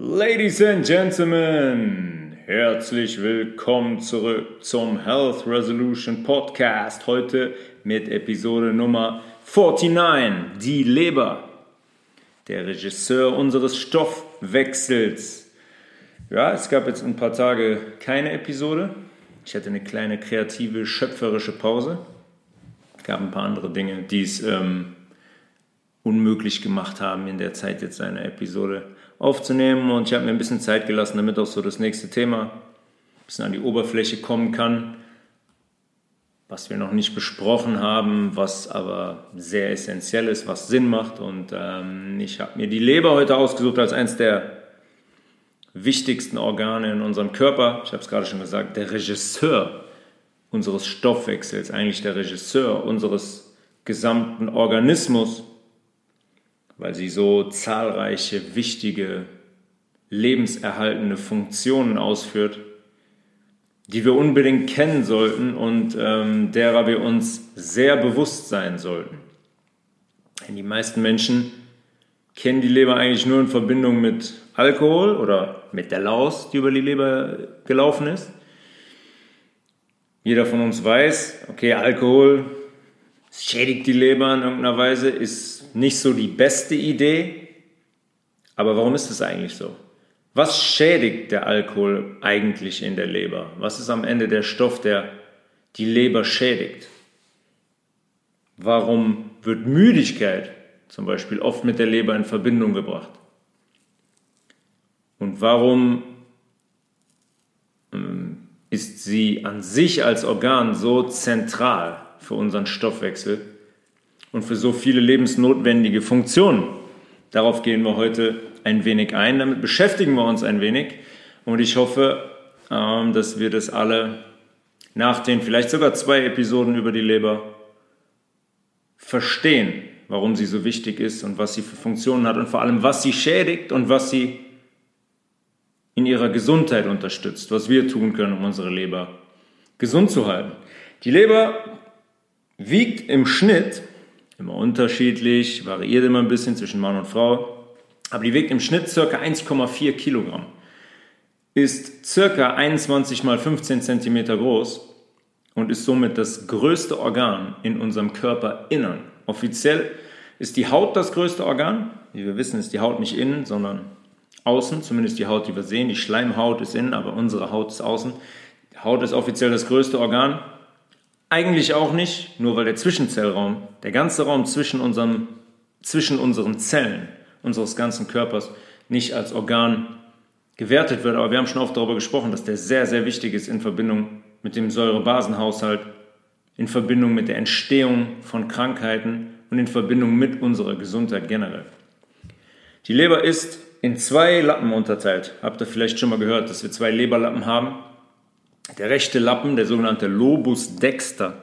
Ladies and Gentlemen, herzlich willkommen zurück zum Health Resolution Podcast. Heute mit Episode Nummer 49, die Leber, der Regisseur unseres Stoffwechsels. Ja, es gab jetzt ein paar Tage keine Episode. Ich hatte eine kleine kreative, schöpferische Pause. Es gab ein paar andere Dinge, die es ähm, unmöglich gemacht haben, in der Zeit jetzt eine Episode aufzunehmen. Und ich habe mir ein bisschen Zeit gelassen, damit auch so das nächste Thema ein bisschen an die Oberfläche kommen kann, was wir noch nicht besprochen haben, was aber sehr essentiell ist, was Sinn macht. Und ähm, ich habe mir die Leber heute ausgesucht als eines der wichtigsten Organe in unserem Körper. Ich habe es gerade schon gesagt, der Regisseur unseres Stoffwechsels, eigentlich der Regisseur unseres gesamten Organismus weil sie so zahlreiche wichtige, lebenserhaltende Funktionen ausführt, die wir unbedingt kennen sollten und ähm, derer wir uns sehr bewusst sein sollten. Denn die meisten Menschen kennen die Leber eigentlich nur in Verbindung mit Alkohol oder mit der Laus, die über die Leber gelaufen ist. Jeder von uns weiß, okay, Alkohol schädigt die Leber in irgendeiner Weise, ist nicht so die beste Idee. Aber warum ist es eigentlich so? Was schädigt der Alkohol eigentlich in der Leber? Was ist am Ende der Stoff, der die Leber schädigt? Warum wird Müdigkeit zum Beispiel oft mit der Leber in Verbindung gebracht? Und warum ähm, ist sie an sich als Organ so zentral für unseren Stoffwechsel und für so viele lebensnotwendige Funktionen. Darauf gehen wir heute ein wenig ein, damit beschäftigen wir uns ein wenig und ich hoffe, ähm, dass wir das alle nach den vielleicht sogar zwei Episoden über die Leber verstehen, warum sie so wichtig ist und was sie für Funktionen hat und vor allem, was sie schädigt und was sie in ihrer Gesundheit unterstützt, was wir tun können, um unsere Leber gesund zu halten. Die Leber wiegt im Schnitt, immer unterschiedlich, variiert immer ein bisschen zwischen Mann und Frau, aber die wiegt im Schnitt ca. 1,4 Kilogramm, ist ca. 21 mal 15 Zentimeter groß und ist somit das größte Organ in unserem Körperinnern. Offiziell ist die Haut das größte Organ. Wie wir wissen, ist die Haut nicht innen, sondern außen, zumindest die Haut, die wir sehen. Die Schleimhaut ist innen, aber unsere Haut ist außen. Die Haut ist offiziell das größte Organ. Eigentlich auch nicht, nur weil der Zwischenzellraum, der ganze Raum zwischen, unserem, zwischen unseren Zellen, unseres ganzen Körpers, nicht als Organ gewertet wird. Aber wir haben schon oft darüber gesprochen, dass der sehr, sehr wichtig ist in Verbindung mit dem Säurebasenhaushalt, in Verbindung mit der Entstehung von Krankheiten und in Verbindung mit unserer Gesundheit generell. Die Leber ist in zwei Lappen unterteilt. Habt ihr vielleicht schon mal gehört, dass wir zwei Leberlappen haben? Der rechte Lappen, der sogenannte Lobus dexter,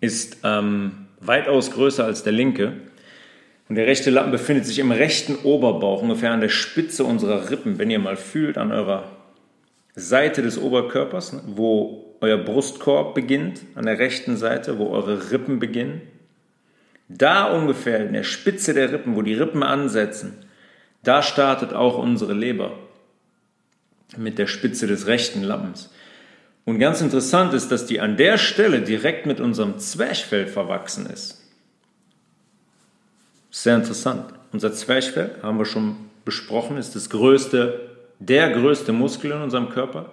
ist ähm, weitaus größer als der linke. Und der rechte Lappen befindet sich im rechten Oberbauch, ungefähr an der Spitze unserer Rippen. Wenn ihr mal fühlt, an eurer Seite des Oberkörpers, ne, wo euer Brustkorb beginnt, an der rechten Seite, wo eure Rippen beginnen. Da ungefähr, in der Spitze der Rippen, wo die Rippen ansetzen, da startet auch unsere Leber mit der Spitze des rechten Lappens. Und ganz interessant ist, dass die an der Stelle direkt mit unserem Zwerchfell verwachsen ist. Sehr interessant. Unser Zwerchfell, haben wir schon besprochen, ist das größte, der größte Muskel in unserem Körper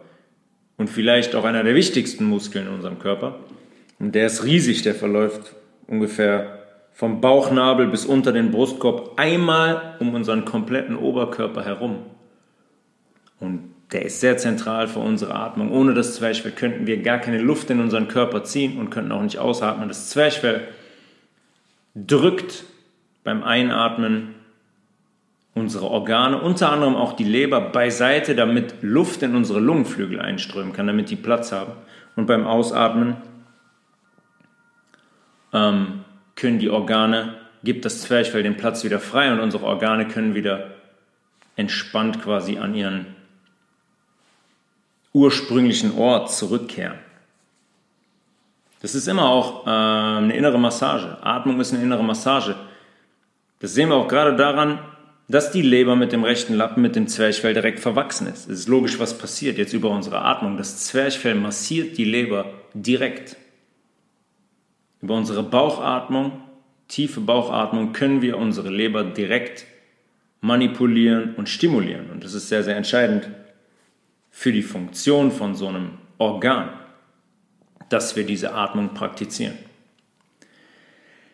und vielleicht auch einer der wichtigsten Muskeln in unserem Körper. Und der ist riesig, der verläuft ungefähr vom Bauchnabel bis unter den Brustkorb einmal um unseren kompletten Oberkörper herum. Und der ist sehr zentral für unsere Atmung. Ohne das Zwerchfell könnten wir gar keine Luft in unseren Körper ziehen und könnten auch nicht ausatmen. Das Zwerchfell drückt beim Einatmen unsere Organe, unter anderem auch die Leber, beiseite, damit Luft in unsere Lungenflügel einströmen kann, damit die Platz haben. Und beim Ausatmen ähm, können die Organe, gibt das Zwerchfell den Platz wieder frei und unsere Organe können wieder entspannt quasi an ihren ursprünglichen Ort zurückkehren. Das ist immer auch äh, eine innere Massage. Atmung ist eine innere Massage. Das sehen wir auch gerade daran, dass die Leber mit dem rechten Lappen mit dem Zwerchfell direkt verwachsen ist. Es ist logisch, was passiert jetzt über unsere Atmung. Das Zwerchfell massiert die Leber direkt. Über unsere Bauchatmung, tiefe Bauchatmung, können wir unsere Leber direkt manipulieren und stimulieren. Und das ist sehr, sehr entscheidend für die Funktion von so einem Organ, dass wir diese Atmung praktizieren.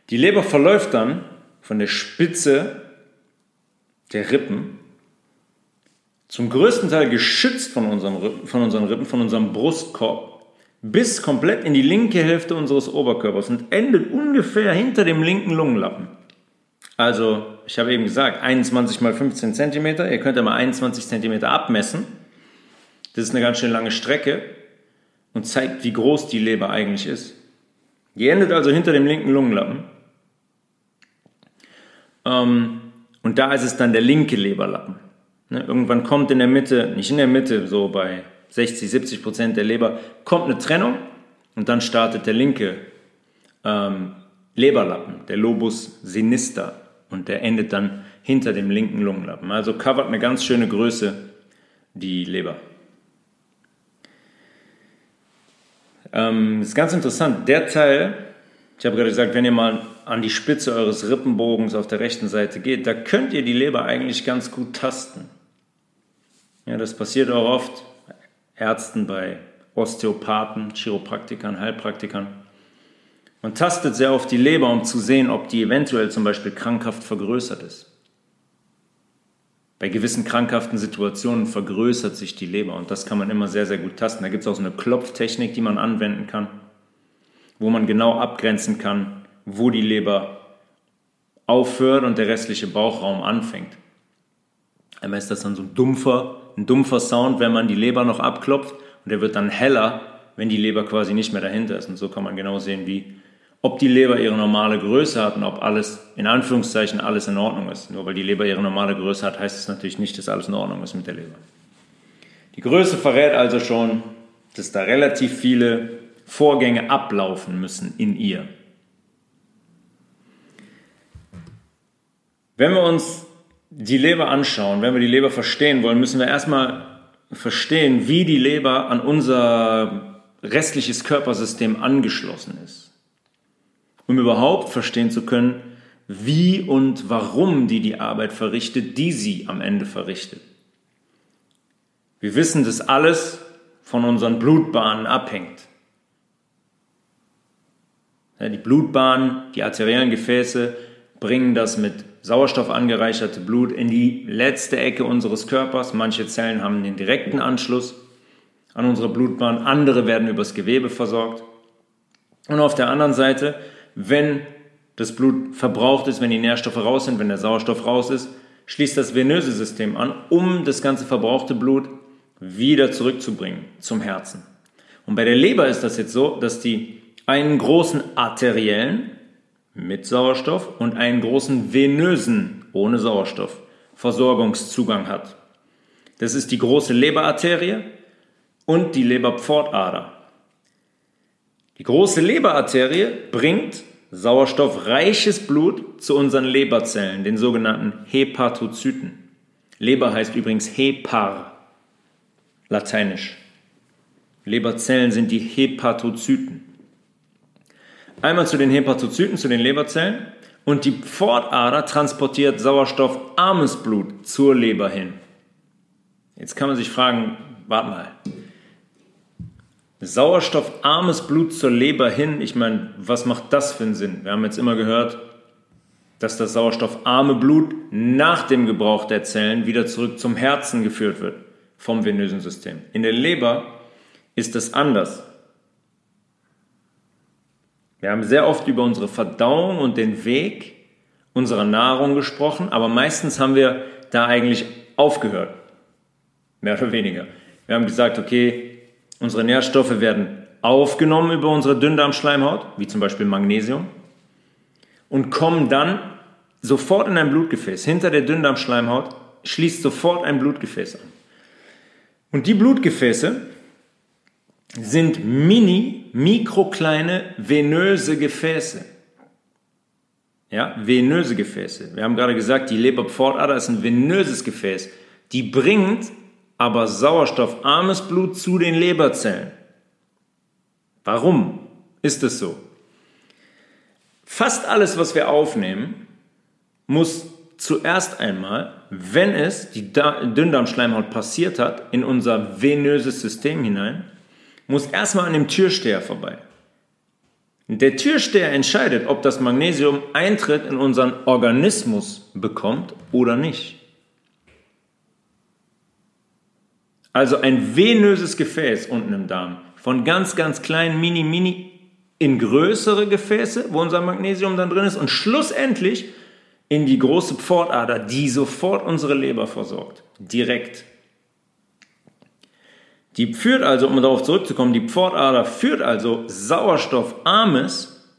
Die Leber verläuft dann von der Spitze der Rippen, zum größten Teil geschützt von unseren, von unseren Rippen, von unserem Brustkorb, bis komplett in die linke Hälfte unseres Oberkörpers und endet ungefähr hinter dem linken Lungenlappen. Also, ich habe eben gesagt, 21 mal 15 cm, ihr könnt ja mal 21 cm abmessen. Das ist eine ganz schön lange Strecke und zeigt, wie groß die Leber eigentlich ist. Die endet also hinter dem linken Lungenlappen. Ähm, und da ist es dann der linke Leberlappen. Ne, irgendwann kommt in der Mitte, nicht in der Mitte, so bei 60, 70 Prozent der Leber, kommt eine Trennung und dann startet der linke ähm, Leberlappen, der Lobus sinister. Und der endet dann hinter dem linken Lungenlappen. Also covert eine ganz schöne Größe die Leber. Ähm, ist ganz interessant. Der Teil, ich habe gerade gesagt, wenn ihr mal an die Spitze eures Rippenbogens auf der rechten Seite geht, da könnt ihr die Leber eigentlich ganz gut tasten. Ja, das passiert auch oft Ärzten, bei Osteopathen, Chiropraktikern, Heilpraktikern. Man tastet sehr oft die Leber, um zu sehen, ob die eventuell zum Beispiel krankhaft vergrößert ist. Bei gewissen krankhaften Situationen vergrößert sich die Leber und das kann man immer sehr, sehr gut tasten. Da gibt es auch so eine Klopftechnik, die man anwenden kann, wo man genau abgrenzen kann, wo die Leber aufhört und der restliche Bauchraum anfängt. Einmal ist das dann so ein dumpfer, ein dumpfer Sound, wenn man die Leber noch abklopft und der wird dann heller, wenn die Leber quasi nicht mehr dahinter ist. Und so kann man genau sehen, wie, ob die Leber ihre normale Größe hat und ob alles, in Anführungszeichen, alles in Ordnung ist. Nur weil die Leber ihre normale Größe hat, heißt es natürlich nicht, dass alles in Ordnung ist mit der Leber. Die Größe verrät also schon, dass da relativ viele Vorgänge ablaufen müssen in ihr. Wenn wir uns die Leber anschauen, wenn wir die Leber verstehen wollen, müssen wir erstmal verstehen, wie die Leber an unser restliches Körpersystem angeschlossen ist. Um überhaupt verstehen zu können, wie und warum die die Arbeit verrichtet, die sie am Ende verrichtet. Wir wissen, dass alles von unseren Blutbahnen abhängt. Die Blutbahnen, die arteriellen Gefäße bringen das mit Sauerstoff angereicherte Blut in die letzte Ecke unseres Körpers. Manche Zellen haben den direkten Anschluss an unsere Blutbahn, andere werden übers Gewebe versorgt. Und auf der anderen Seite, wenn das Blut verbraucht ist, wenn die Nährstoffe raus sind, wenn der Sauerstoff raus ist, schließt das venöse System an, um das ganze verbrauchte Blut wieder zurückzubringen zum Herzen. Und bei der Leber ist das jetzt so, dass die einen großen arteriellen mit Sauerstoff und einen großen venösen ohne Sauerstoff Versorgungszugang hat. Das ist die große Leberarterie und die Leberpfortader. Die große Leberarterie bringt sauerstoffreiches Blut zu unseren Leberzellen, den sogenannten Hepatozyten. Leber heißt übrigens Hepar, lateinisch. Leberzellen sind die Hepatozyten. Einmal zu den Hepatozyten, zu den Leberzellen und die Pfortader transportiert sauerstoffarmes Blut zur Leber hin. Jetzt kann man sich fragen, warte mal, sauerstoffarmes Blut zur Leber hin, ich meine, was macht das für einen Sinn? Wir haben jetzt immer gehört, dass das sauerstoffarme Blut nach dem Gebrauch der Zellen wieder zurück zum Herzen geführt wird vom venösen System. In der Leber ist das anders. Wir haben sehr oft über unsere Verdauung und den Weg unserer Nahrung gesprochen, aber meistens haben wir da eigentlich aufgehört. Mehr oder weniger. Wir haben gesagt, okay, unsere Nährstoffe werden aufgenommen über unsere Dünndarmschleimhaut, wie zum Beispiel Magnesium, und kommen dann sofort in ein Blutgefäß. Hinter der Dünndarmschleimhaut schließt sofort ein Blutgefäß an. Und die Blutgefäße sind mini, mikrokleine venöse Gefäße. Ja, venöse Gefäße. Wir haben gerade gesagt, die Leberpfortader ist ein venöses Gefäß. Die bringt aber sauerstoffarmes Blut zu den Leberzellen. Warum ist es so? Fast alles, was wir aufnehmen, muss zuerst einmal, wenn es die Dünndarmschleimhaut passiert hat, in unser venöses System hinein, muss erstmal an dem Türsteher vorbei. Der Türsteher entscheidet, ob das Magnesium Eintritt in unseren Organismus bekommt oder nicht. Also ein venöses Gefäß unten im Darm, von ganz, ganz kleinen Mini, Mini in größere Gefäße, wo unser Magnesium dann drin ist und schlussendlich in die große Pfortader, die sofort unsere Leber versorgt. Direkt. Die führt also, um darauf zurückzukommen, die Pfortader führt also sauerstoffarmes,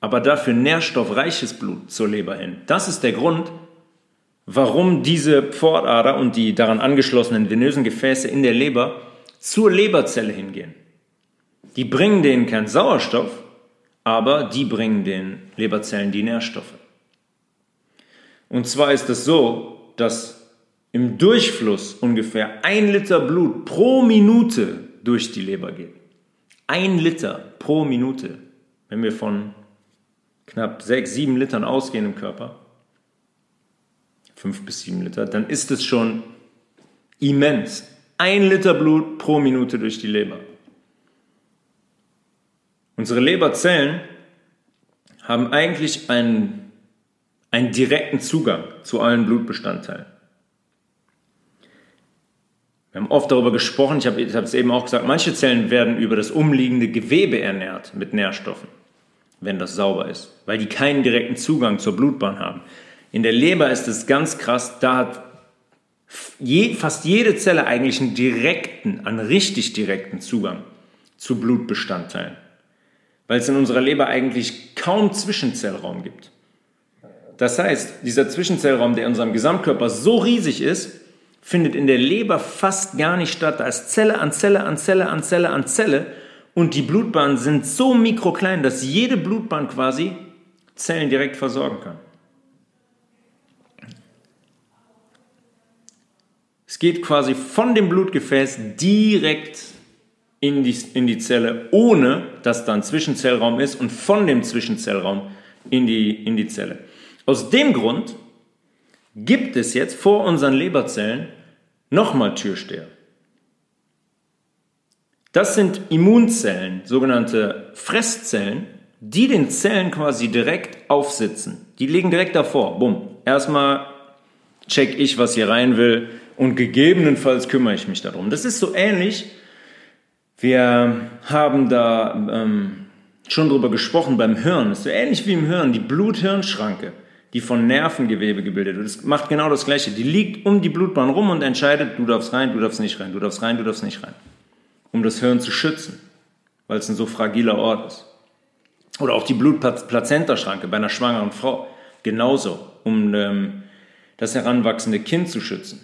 aber dafür nährstoffreiches Blut zur Leber hin. Das ist der Grund, warum diese Pfortader und die daran angeschlossenen venösen Gefäße in der Leber zur Leberzelle hingehen. Die bringen denen keinen Sauerstoff, aber die bringen den Leberzellen die Nährstoffe. Und zwar ist es so, dass im Durchfluss ungefähr ein Liter Blut pro Minute durch die Leber geht. Ein Liter pro Minute. Wenn wir von knapp sechs, sieben Litern ausgehen im Körper, fünf bis sieben Liter, dann ist es schon immens. Ein Liter Blut pro Minute durch die Leber. Unsere Leberzellen haben eigentlich einen, einen direkten Zugang zu allen Blutbestandteilen. Wir haben oft darüber gesprochen, ich habe es eben auch gesagt, manche Zellen werden über das umliegende Gewebe ernährt mit Nährstoffen, wenn das sauber ist, weil die keinen direkten Zugang zur Blutbahn haben. In der Leber ist es ganz krass, da hat je, fast jede Zelle eigentlich einen direkten, einen richtig direkten Zugang zu Blutbestandteilen, weil es in unserer Leber eigentlich kaum Zwischenzellraum gibt. Das heißt, dieser Zwischenzellraum, der in unserem Gesamtkörper so riesig ist, findet in der Leber fast gar nicht statt. Da ist Zelle an Zelle an Zelle an Zelle an Zelle und die Blutbahnen sind so mikroklein, dass jede Blutbahn quasi Zellen direkt versorgen kann. Es geht quasi von dem Blutgefäß direkt in die, in die Zelle, ohne dass da ein Zwischenzellraum ist und von dem Zwischenzellraum in die, in die Zelle. Aus dem Grund gibt es jetzt vor unseren Leberzellen nochmal Türsteher. Das sind Immunzellen, sogenannte Fresszellen, die den Zellen quasi direkt aufsitzen. Die liegen direkt davor. Bumm. Erstmal check ich, was hier rein will und gegebenenfalls kümmere ich mich darum. Das ist so ähnlich. Wir haben da ähm, schon drüber gesprochen beim Hirn. Das ist so ähnlich wie im Hirn, die Blut-Hirn-Schranke die von Nervengewebe gebildet wird. Es macht genau das Gleiche. Die liegt um die Blutbahn rum und entscheidet, du darfst rein, du darfst nicht rein, du darfst rein, du darfst nicht rein. Um das Hirn zu schützen, weil es ein so fragiler Ort ist. Oder auch die Blutplazentaschranke bei einer schwangeren Frau. Genauso, um ähm, das heranwachsende Kind zu schützen.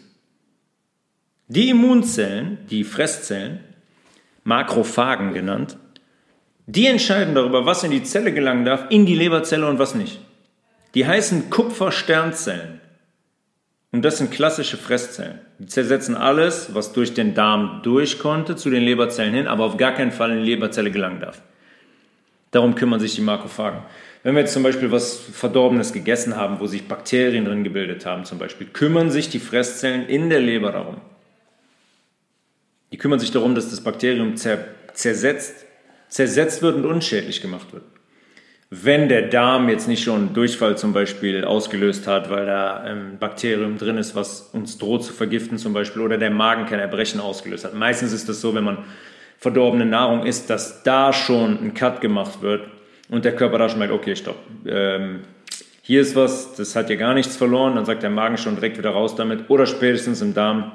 Die Immunzellen, die Fresszellen, Makrophagen genannt, die entscheiden darüber, was in die Zelle gelangen darf, in die Leberzelle und was nicht. Die heißen Kupfersternzellen. Und das sind klassische Fresszellen. Die zersetzen alles, was durch den Darm durch konnte, zu den Leberzellen hin, aber auf gar keinen Fall in die Leberzelle gelangen darf. Darum kümmern sich die Makrophagen. Wenn wir jetzt zum Beispiel was Verdorbenes gegessen haben, wo sich Bakterien drin gebildet haben, zum Beispiel, kümmern sich die Fresszellen in der Leber darum. Die kümmern sich darum, dass das Bakterium zersetzt, zersetzt wird und unschädlich gemacht wird wenn der Darm jetzt nicht schon Durchfall zum Beispiel ausgelöst hat, weil da ein Bakterium drin ist, was uns droht zu vergiften zum Beispiel, oder der Magen kein Erbrechen ausgelöst hat. Meistens ist das so, wenn man verdorbene Nahrung isst, dass da schon ein Cut gemacht wird und der Körper da schon merkt, okay, stopp, ähm, hier ist was, das hat ja gar nichts verloren, dann sagt der Magen schon direkt wieder raus damit, oder spätestens im Darm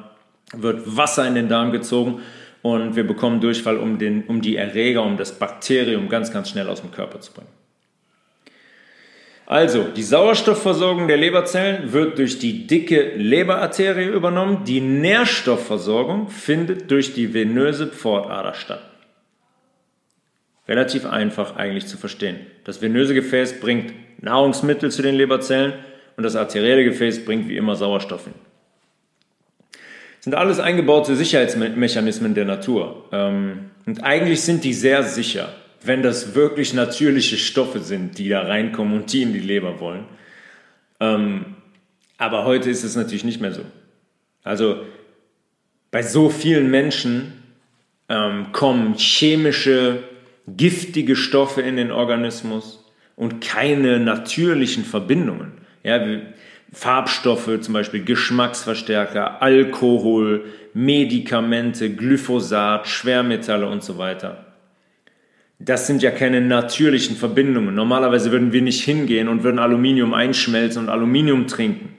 wird Wasser in den Darm gezogen und wir bekommen Durchfall, um, den, um die Erreger, um das Bakterium ganz, ganz schnell aus dem Körper zu bringen. Also, die Sauerstoffversorgung der Leberzellen wird durch die dicke Leberarterie übernommen. Die Nährstoffversorgung findet durch die venöse Pfortader statt. Relativ einfach eigentlich zu verstehen. Das venöse Gefäß bringt Nahrungsmittel zu den Leberzellen und das arterielle Gefäß bringt wie immer Sauerstoff hin. Sind alles eingebaute Sicherheitsmechanismen der Natur. Ähm, und eigentlich sind die sehr sicher, wenn das wirklich natürliche Stoffe sind, die da reinkommen und die in die Leber wollen. Ähm, aber heute ist es natürlich nicht mehr so. Also bei so vielen Menschen ähm, kommen chemische giftige Stoffe in den Organismus und keine natürlichen Verbindungen. Ja, Farbstoffe, zum Beispiel Geschmacksverstärker, Alkohol, Medikamente, Glyphosat, Schwermetalle und so weiter. Das sind ja keine natürlichen Verbindungen. Normalerweise würden wir nicht hingehen und würden Aluminium einschmelzen und Aluminium trinken.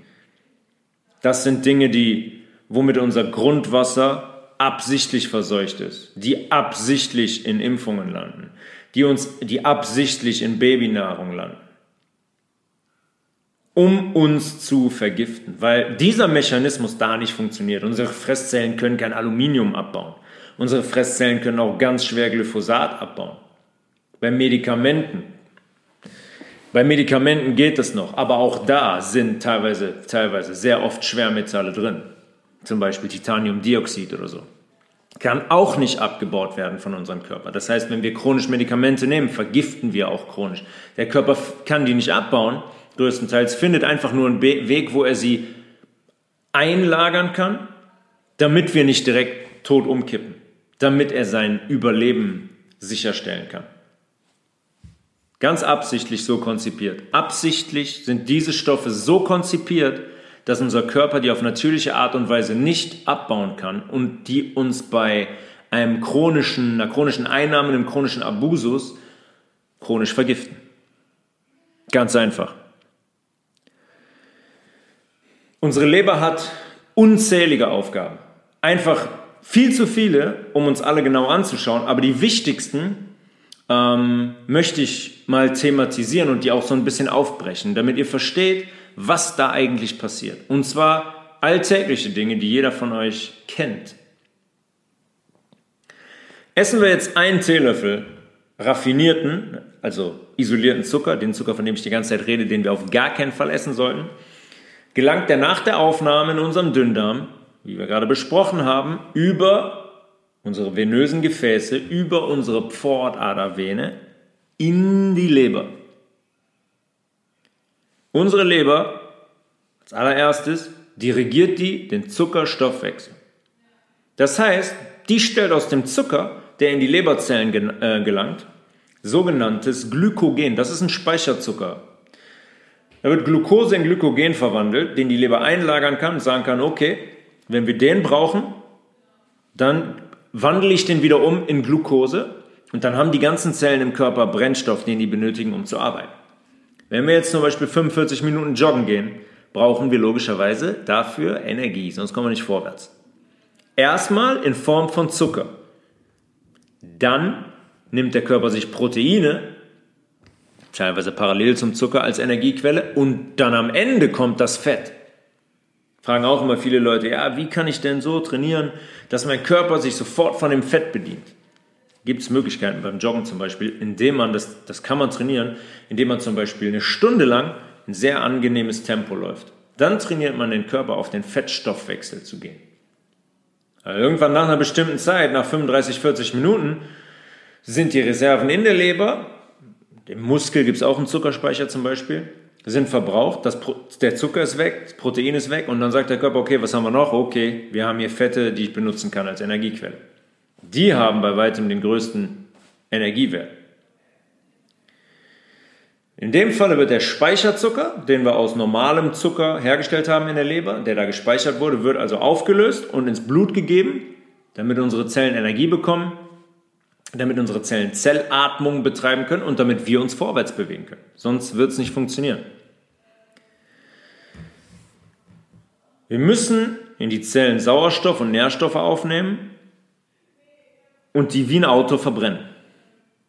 Das sind Dinge, die, womit unser Grundwasser absichtlich verseucht ist, die absichtlich in Impfungen landen, die uns, die absichtlich in Babynahrung landen, um uns zu vergiften, weil dieser Mechanismus da nicht funktioniert. Unsere Fresszellen können kein Aluminium abbauen. Unsere Fresszellen können auch ganz schwer Glyphosat abbauen. Bei Medikamenten. Bei Medikamenten geht es noch, aber auch da sind teilweise, teilweise sehr oft Schwermetalle drin zum Beispiel Titaniumdioxid oder so, kann auch nicht abgebaut werden von unserem Körper. Das heißt, wenn wir chronisch Medikamente nehmen, vergiften wir auch chronisch. Der Körper kann die nicht abbauen, größtenteils findet einfach nur einen Weg, wo er sie einlagern kann, damit wir nicht direkt tot umkippen, damit er sein Überleben sicherstellen kann. Ganz absichtlich so konzipiert. Absichtlich sind diese Stoffe so konzipiert, dass unser Körper die auf natürliche Art und Weise nicht abbauen kann und die uns bei einem chronischen, einer chronischen Einnahme, einem chronischen Abusus chronisch vergiften. Ganz einfach. Unsere Leber hat unzählige Aufgaben. Einfach viel zu viele, um uns alle genau anzuschauen, aber die wichtigsten ähm, möchte ich mal thematisieren und die auch so ein bisschen aufbrechen, damit ihr versteht, was da eigentlich passiert. Und zwar alltägliche Dinge, die jeder von euch kennt. Essen wir jetzt einen Teelöffel raffinierten, also isolierten Zucker, den Zucker, von dem ich die ganze Zeit rede, den wir auf gar keinen Fall essen sollten, gelangt er nach der Aufnahme in unserem Dünndarm, wie wir gerade besprochen haben, über unsere venösen Gefäße, über unsere Pfortadervene in die Leber. Unsere Leber als allererstes dirigiert die den Zuckerstoffwechsel. Das heißt, die stellt aus dem Zucker, der in die Leberzellen äh, gelangt, sogenanntes Glykogen. Das ist ein Speicherzucker. Da wird Glucose in Glykogen verwandelt, den die Leber einlagern kann und sagen kann, okay, wenn wir den brauchen, dann wandle ich den wieder um in Glucose und dann haben die ganzen Zellen im Körper Brennstoff, den die benötigen, um zu arbeiten. Wenn wir jetzt zum Beispiel 45 Minuten joggen gehen, brauchen wir logischerweise dafür Energie, sonst kommen wir nicht vorwärts. Erstmal in Form von Zucker. Dann nimmt der Körper sich Proteine, teilweise parallel zum Zucker, als Energiequelle und dann am Ende kommt das Fett. Fragen auch immer viele Leute, ja, wie kann ich denn so trainieren, dass mein Körper sich sofort von dem Fett bedient? gibt es Möglichkeiten beim Joggen zum Beispiel, indem man, das, das kann man trainieren, indem man zum Beispiel eine Stunde lang ein sehr angenehmes Tempo läuft. Dann trainiert man den Körper auf den Fettstoffwechsel zu gehen. Also irgendwann nach einer bestimmten Zeit, nach 35, 40 Minuten, sind die Reserven in der Leber, im Muskel gibt es auch einen Zuckerspeicher zum Beispiel, sind verbraucht, das, der Zucker ist weg, das Protein ist weg und dann sagt der Körper, okay, was haben wir noch? Okay, wir haben hier Fette, die ich benutzen kann als Energiequelle. Die haben bei weitem den größten Energiewert. In dem Falle wird der Speicherzucker, den wir aus normalem Zucker hergestellt haben in der Leber, der da gespeichert wurde, wird also aufgelöst und ins Blut gegeben, damit unsere Zellen Energie bekommen, damit unsere Zellen Zellatmung betreiben können und damit wir uns vorwärts bewegen können. Sonst wird es nicht funktionieren. Wir müssen in die Zellen Sauerstoff und Nährstoffe aufnehmen, und die wie ein Auto verbrennen.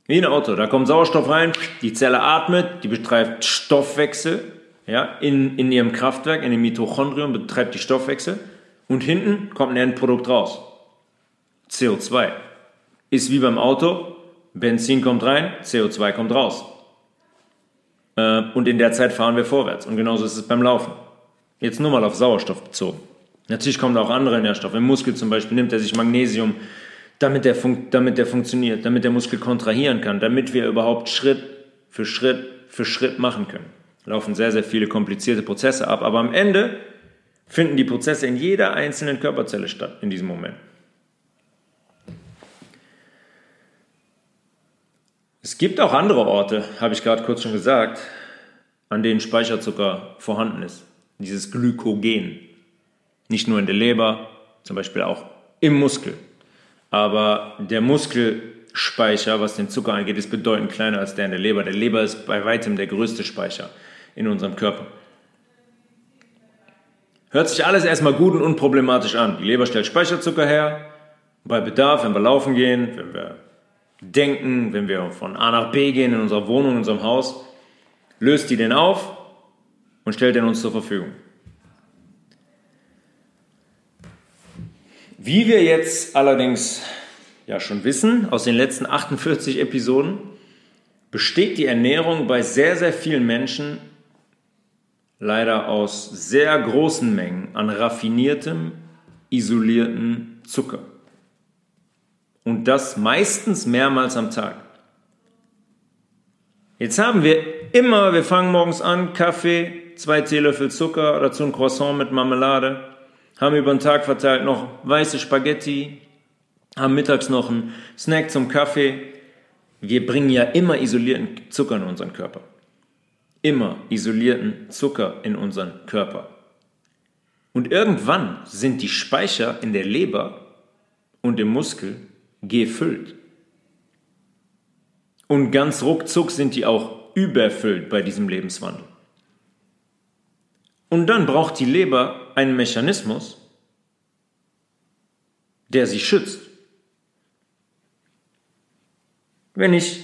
Wie ein Auto. Da kommt Sauerstoff rein, die Zelle atmet, die betreibt Stoffwechsel ja, in, in ihrem Kraftwerk, in dem Mitochondrium betreibt die Stoffwechsel und hinten kommt ein Endprodukt raus. CO2. Ist wie beim Auto, Benzin kommt rein, CO2 kommt raus. Äh, und in der Zeit fahren wir vorwärts. Und genauso ist es beim Laufen. Jetzt nur mal auf Sauerstoff bezogen. Natürlich kommen auch andere Nährstoffe. Im Muskel zum Beispiel nimmt er sich Magnesium, damit der, damit der funktioniert, damit der Muskel kontrahieren kann, damit wir überhaupt Schritt für Schritt für Schritt machen können. Laufen sehr, sehr viele komplizierte Prozesse ab, aber am Ende finden die Prozesse in jeder einzelnen Körperzelle statt in diesem Moment. Es gibt auch andere Orte, habe ich gerade kurz schon gesagt, an denen Speicherzucker vorhanden ist. Dieses Glykogen. Nicht nur in der Leber, zum Beispiel auch im Muskel. Aber der Muskelspeicher, was den Zucker angeht, ist bedeutend kleiner als der in der Leber. Der Leber ist bei weitem der größte Speicher in unserem Körper. Hört sich alles erstmal gut und unproblematisch an. Die Leber stellt Speicherzucker her. Bei Bedarf, wenn wir laufen gehen, wenn wir denken, wenn wir von A nach B gehen in unserer Wohnung, in unserem Haus, löst die den auf und stellt den uns zur Verfügung. Wie wir jetzt allerdings ja schon wissen aus den letzten 48 Episoden, besteht die Ernährung bei sehr, sehr vielen Menschen leider aus sehr großen Mengen an raffiniertem, isolierten Zucker. Und das meistens mehrmals am Tag. Jetzt haben wir immer, wir fangen morgens an, Kaffee, zwei Teelöffel Zucker, dazu ein Croissant mit Marmelade, haben über den Tag verteilt noch weiße Spaghetti, haben mittags noch einen Snack zum Kaffee. Wir bringen ja immer isolierten Zucker in unseren Körper. Immer isolierten Zucker in unseren Körper. Und irgendwann sind die Speicher in der Leber und im Muskel gefüllt. Und ganz ruckzuck sind die auch überfüllt bei diesem Lebenswandel. Und dann braucht die Leber einen Mechanismus, der sie schützt. Wenn ich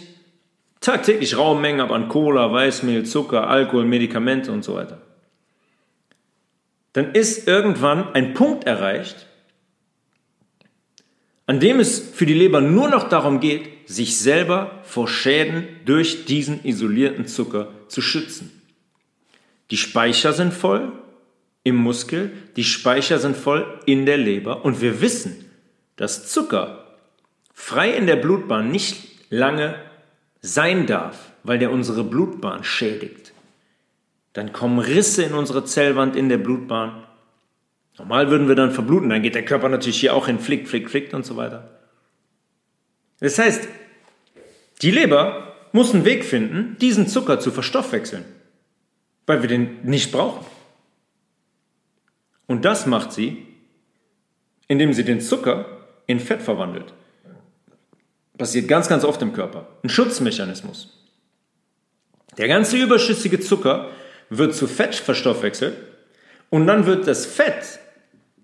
tagtäglich raue Mengen habe an Cola, Weißmehl, Zucker, Alkohol, Medikamente und so weiter, dann ist irgendwann ein Punkt erreicht, an dem es für die Leber nur noch darum geht, sich selber vor Schäden durch diesen isolierten Zucker zu schützen. Die Speicher sind voll im Muskel, die Speicher sind voll in der Leber und wir wissen, dass Zucker frei in der Blutbahn nicht lange sein darf, weil der unsere Blutbahn schädigt. Dann kommen Risse in unsere Zellwand in der Blutbahn Normal würden wir dann verbluten, dann geht der Körper natürlich hier auch hin, flickt, flickt, flickt und so weiter. Das heißt, die Leber muss einen Weg finden, diesen Zucker zu verstoffwechseln, weil wir den nicht brauchen. Und das macht sie, indem sie den Zucker in Fett verwandelt. Passiert ganz, ganz oft im Körper. Ein Schutzmechanismus. Der ganze überschüssige Zucker wird zu Fett verstoffwechselt und dann wird das Fett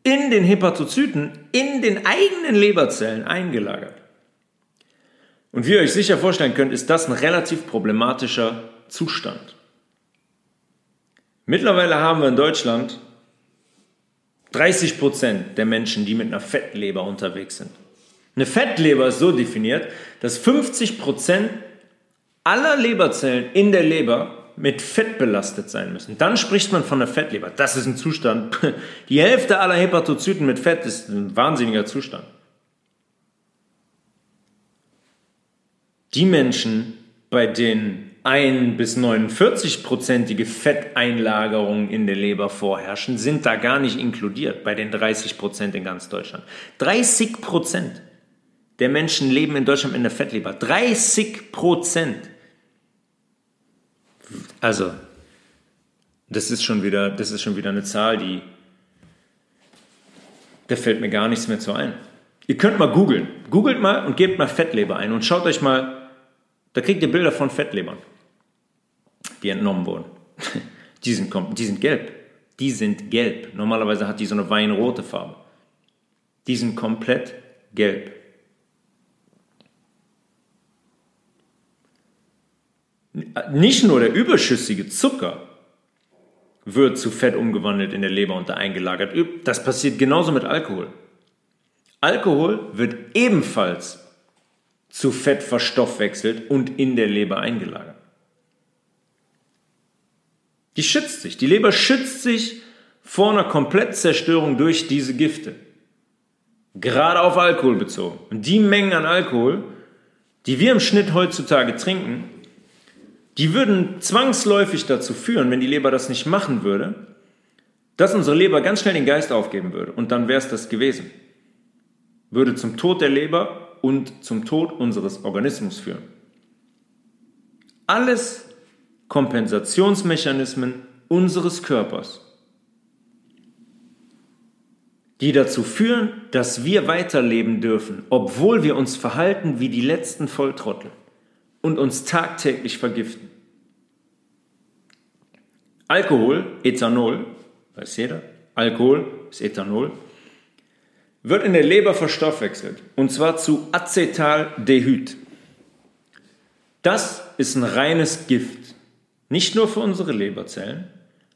in den Hepatozyten, in den eigenen Leberzellen eingelagert. Und wie ihr euch sicher vorstellen könnt, ist das ein relativ problematischer Zustand. Mittlerweile haben wir in Deutschland 30 Prozent der Menschen, die mit einer Fettleber unterwegs sind. Eine Fettleber ist so definiert, dass 50 Prozent aller Leberzellen in der Leber mit Fett belastet sein müssen. Dann spricht man von einer Fettleber. Das ist ein Zustand. Die Hälfte aller Hepatozyten mit Fett ist ein wahnsinniger Zustand. Die Menschen, bei denen 1 bis 49-prozentige Fetteinlagerungen in der Leber vorherrschen, sind da gar nicht inkludiert bei den 30 Prozent in ganz Deutschland. 30 Prozent der Menschen leben in Deutschland mit einer Fettleber. 30 Prozent. Also, das ist schon wieder, das ist schon wieder eine Zahl, die, da fällt mir gar nichts mehr zu ein. Ihr könnt mal googeln. Googelt mal und gebt mal Fettleber ein und schaut euch mal, da kriegt ihr Bilder von Fettlebern, die entnommen wurden. Die sind, die sind gelb. Die sind gelb. Normalerweise hat die so eine weinrote Farbe. Die sind komplett gelb. Nicht nur der überschüssige Zucker wird zu Fett umgewandelt in der Leber und da eingelagert. Das passiert genauso mit Alkohol. Alkohol wird ebenfalls zu Fett verstoffwechselt und in der Leber eingelagert. Die schützt sich. Die Leber schützt sich vor einer Komplettzerstörung durch diese Gifte. Gerade auf Alkohol bezogen. Und die Mengen an Alkohol, die wir im Schnitt heutzutage trinken, die würden zwangsläufig dazu führen, wenn die Leber das nicht machen würde, dass unsere Leber ganz schnell den Geist aufgeben würde. Und dann wäre es das gewesen. Würde zum Tod der Leber und zum Tod unseres Organismus führen. Alles Kompensationsmechanismen unseres Körpers, die dazu führen, dass wir weiterleben dürfen, obwohl wir uns verhalten wie die letzten Volltrottel und uns tagtäglich vergiften. Alkohol, Ethanol, weiß jeder, Alkohol ist Ethanol, wird in der Leber verstoffwechselt und zwar zu Acetaldehyd. Das ist ein reines Gift, nicht nur für unsere Leberzellen,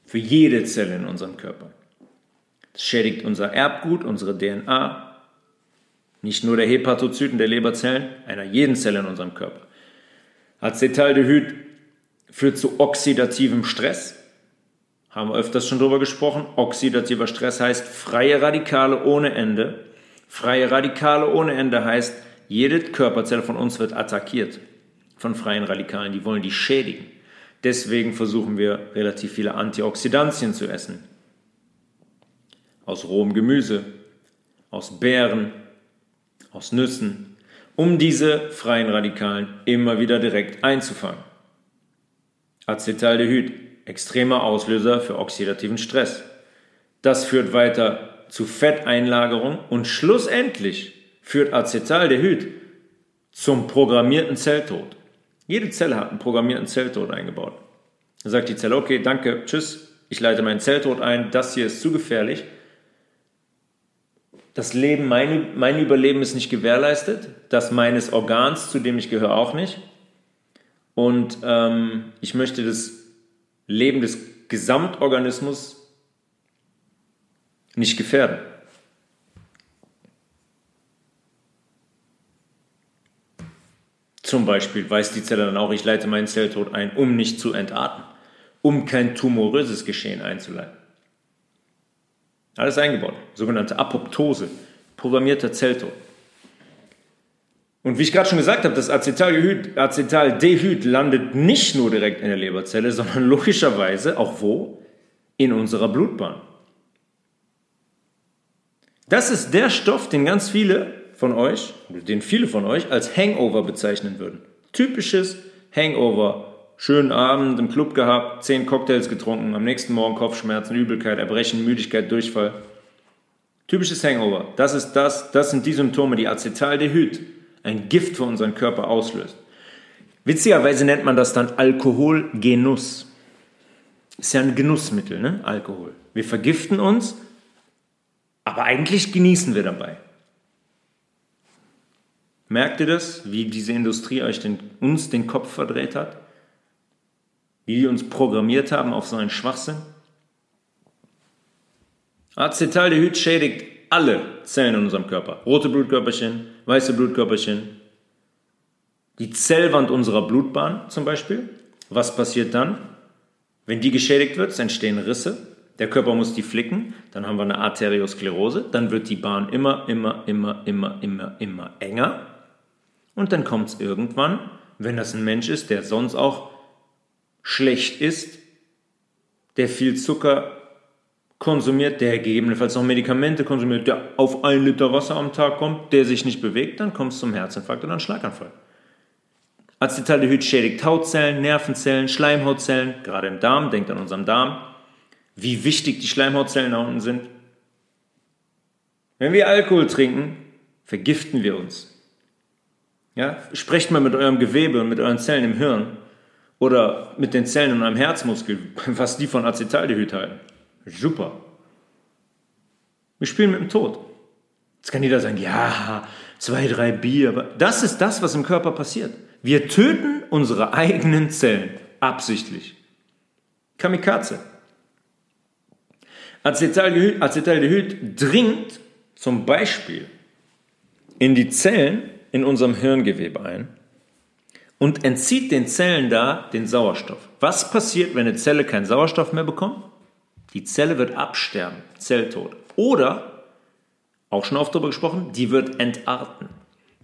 für jede Zelle in unserem Körper. Es schädigt unser Erbgut, unsere DNA, nicht nur der Hepatozyten der Leberzellen, einer jeden Zelle in unserem Körper. Acetaldehyd führt zu oxidativem Stress, haben wir öfters schon drüber gesprochen. Oxidativer Stress heißt freie Radikale ohne Ende. Freie Radikale ohne Ende heißt, jede Körperzelle von uns wird attackiert von freien Radikalen. Die wollen die schädigen. Deswegen versuchen wir relativ viele Antioxidantien zu essen. Aus rohem Gemüse, aus Beeren, aus Nüssen, um diese freien Radikalen immer wieder direkt einzufangen. Acetaldehyd extremer Auslöser für oxidativen Stress. Das führt weiter zu Fetteinlagerung und schlussendlich führt Acetaldehyd zum programmierten Zelltod. Jede Zelle hat einen programmierten Zelltod eingebaut. Dann sagt die Zelle, okay, danke, tschüss, ich leite meinen Zelltod ein, das hier ist zu gefährlich. Das Leben, mein, mein Überleben ist nicht gewährleistet, das meines Organs, zu dem ich gehöre, auch nicht. Und ähm, ich möchte das Leben des Gesamtorganismus nicht gefährden. Zum Beispiel weiß die Zelle dann auch, ich leite meinen Zelltod ein, um nicht zu entarten, um kein tumoröses Geschehen einzuleiten. Alles eingebaut, sogenannte Apoptose, programmierter Zelltod. Und wie ich gerade schon gesagt habe, das Acetaldehyd, Acetaldehyd landet nicht nur direkt in der Leberzelle, sondern logischerweise auch wo? In unserer Blutbahn. Das ist der Stoff, den ganz viele von euch, den viele von euch als Hangover bezeichnen würden. Typisches Hangover. Schönen Abend im Club gehabt, zehn Cocktails getrunken, am nächsten Morgen Kopfschmerzen, Übelkeit, Erbrechen, Müdigkeit, Durchfall. Typisches Hangover. Das ist das, das sind die Symptome, die Acetaldehyd ein Gift für unseren Körper auslöst. Witzigerweise nennt man das dann Alkoholgenuss. Ist ja ein Genussmittel, ne? Alkohol. Wir vergiften uns, aber eigentlich genießen wir dabei. Merkt ihr das, wie diese Industrie euch den, uns den Kopf verdreht hat? Wie die uns programmiert haben auf so einen Schwachsinn? Acetaldehyd schädigt alle Zellen in unserem Körper. Rote Blutkörperchen, weiße Blutkörperchen, die Zellwand unserer Blutbahn zum Beispiel. Was passiert dann? Wenn die geschädigt wird, entstehen Risse. Der Körper muss die flicken. Dann haben wir eine Arteriosklerose. Dann wird die Bahn immer, immer, immer, immer, immer, immer enger. Und dann kommt es irgendwann, wenn das ein Mensch ist, der sonst auch schlecht ist, der viel Zucker konsumiert, der gegebenenfalls noch Medikamente konsumiert, der auf ein Liter Wasser am Tag kommt, der sich nicht bewegt, dann kommt es zum Herzinfarkt oder einem Schlaganfall. Acetaldehyd schädigt Hautzellen, Nervenzellen, Schleimhautzellen, gerade im Darm, denkt an unseren Darm, wie wichtig die Schleimhautzellen da unten sind. Wenn wir Alkohol trinken, vergiften wir uns. Ja, sprecht mal mit eurem Gewebe und mit euren Zellen im Hirn oder mit den Zellen in eurem Herzmuskel, was die von Acetaldehyd halten. Super. Wir spielen mit dem Tod. Jetzt kann jeder sagen, ja, zwei, drei Bier, aber das ist das, was im Körper passiert. Wir töten unsere eigenen Zellen absichtlich. Kamikaze. Acetaldehyd, Acetaldehyd dringt zum Beispiel in die Zellen in unserem Hirngewebe ein und entzieht den Zellen da den Sauerstoff. Was passiert, wenn eine Zelle keinen Sauerstoff mehr bekommt? Die Zelle wird absterben, Zelltod. Oder, auch schon oft darüber gesprochen, die wird entarten.